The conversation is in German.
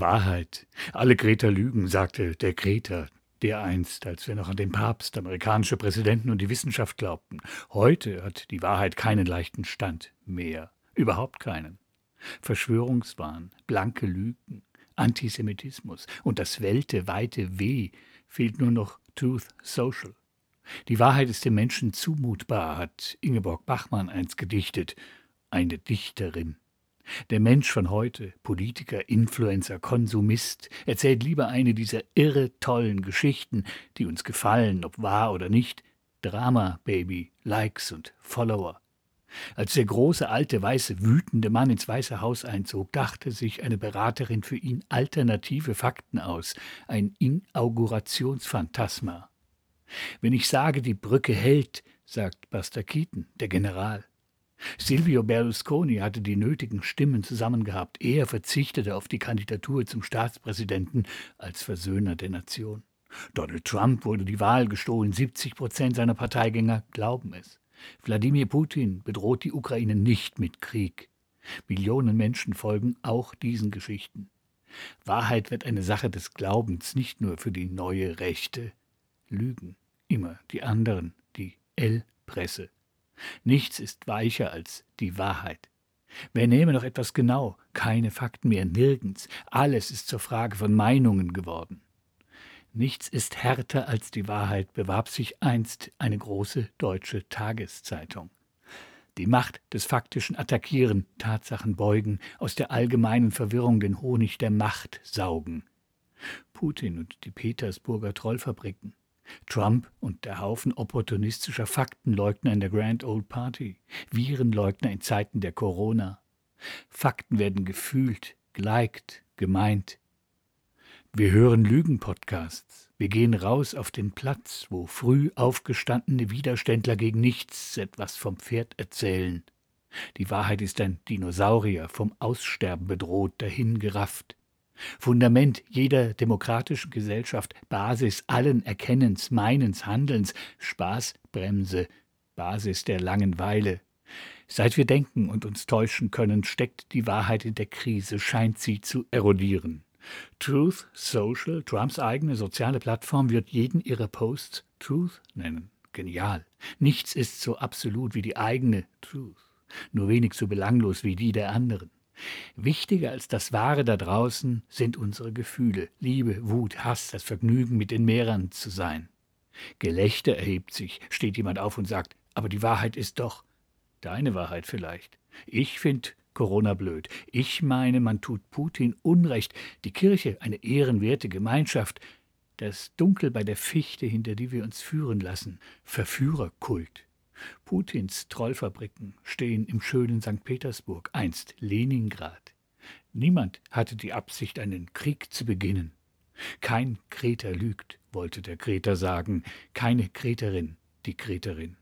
Wahrheit. Alle Kreter lügen, sagte der Kreter, der einst, als wir noch an den Papst, amerikanische Präsidenten und die Wissenschaft glaubten. Heute hat die Wahrheit keinen leichten Stand mehr. Überhaupt keinen. Verschwörungswahn, blanke Lügen, Antisemitismus und das weltweite Weh fehlt nur noch Truth Social. Die Wahrheit ist dem Menschen zumutbar, hat Ingeborg Bachmann einst gedichtet, eine Dichterin. Der Mensch von heute, Politiker, Influencer, Konsumist, erzählt lieber eine dieser irre tollen Geschichten, die uns gefallen, ob wahr oder nicht. Drama, Baby, Likes und Follower. Als der große, alte, weiße, wütende Mann ins Weiße Haus einzog, dachte sich eine Beraterin für ihn alternative Fakten aus, ein Inaugurationsphantasma. Wenn ich sage, die Brücke hält, sagt Buster Keaton, der General. Silvio Berlusconi hatte die nötigen Stimmen zusammengehabt. Er verzichtete auf die Kandidatur zum Staatspräsidenten als Versöhner der Nation. Donald Trump wurde die Wahl gestohlen. 70 Prozent seiner Parteigänger glauben es. Wladimir Putin bedroht die Ukraine nicht mit Krieg. Millionen Menschen folgen auch diesen Geschichten. Wahrheit wird eine Sache des Glaubens, nicht nur für die neue Rechte. Lügen, immer die anderen, die L-Presse. Nichts ist weicher als die Wahrheit. Wer nehme noch etwas genau? Keine Fakten mehr, nirgends. Alles ist zur Frage von Meinungen geworden. Nichts ist härter als die Wahrheit, bewarb sich einst eine große deutsche Tageszeitung. Die Macht des faktischen Attackieren, Tatsachen beugen, aus der allgemeinen Verwirrung den Honig der Macht saugen. Putin und die Petersburger Trollfabriken, Trump und der Haufen opportunistischer Faktenleugner in der Grand Old Party, Virenleugner in Zeiten der Corona. Fakten werden gefühlt, geliked, gemeint, wir hören Lügenpodcasts. Wir gehen raus auf den Platz, wo früh aufgestandene Widerständler gegen nichts etwas vom Pferd erzählen. Die Wahrheit ist ein Dinosaurier, vom Aussterben bedroht, dahingerafft. Fundament jeder demokratischen Gesellschaft, Basis allen Erkennens, Meinens, Handelns, Spaßbremse, Basis der Langenweile. Seit wir denken und uns täuschen können, steckt die Wahrheit in der Krise, scheint sie zu erodieren. Truth Social, Trumps eigene soziale Plattform, wird jeden ihrer Posts Truth nennen. Genial. Nichts ist so absolut wie die eigene Truth, nur wenig so belanglos wie die der anderen. Wichtiger als das Wahre da draußen sind unsere Gefühle, Liebe, Wut, Hass, das Vergnügen, mit den Mehrern zu sein. Gelächter erhebt sich, steht jemand auf und sagt, aber die Wahrheit ist doch deine Wahrheit vielleicht. Ich finde Corona blöd. Ich meine, man tut Putin Unrecht. Die Kirche, eine ehrenwerte Gemeinschaft. Das Dunkel bei der Fichte, hinter die wir uns führen lassen. Verführerkult. Putins Trollfabriken stehen im schönen St. Petersburg, einst Leningrad. Niemand hatte die Absicht, einen Krieg zu beginnen. Kein Kreter lügt, wollte der Kreter sagen, keine Kreterin, die Kreterin.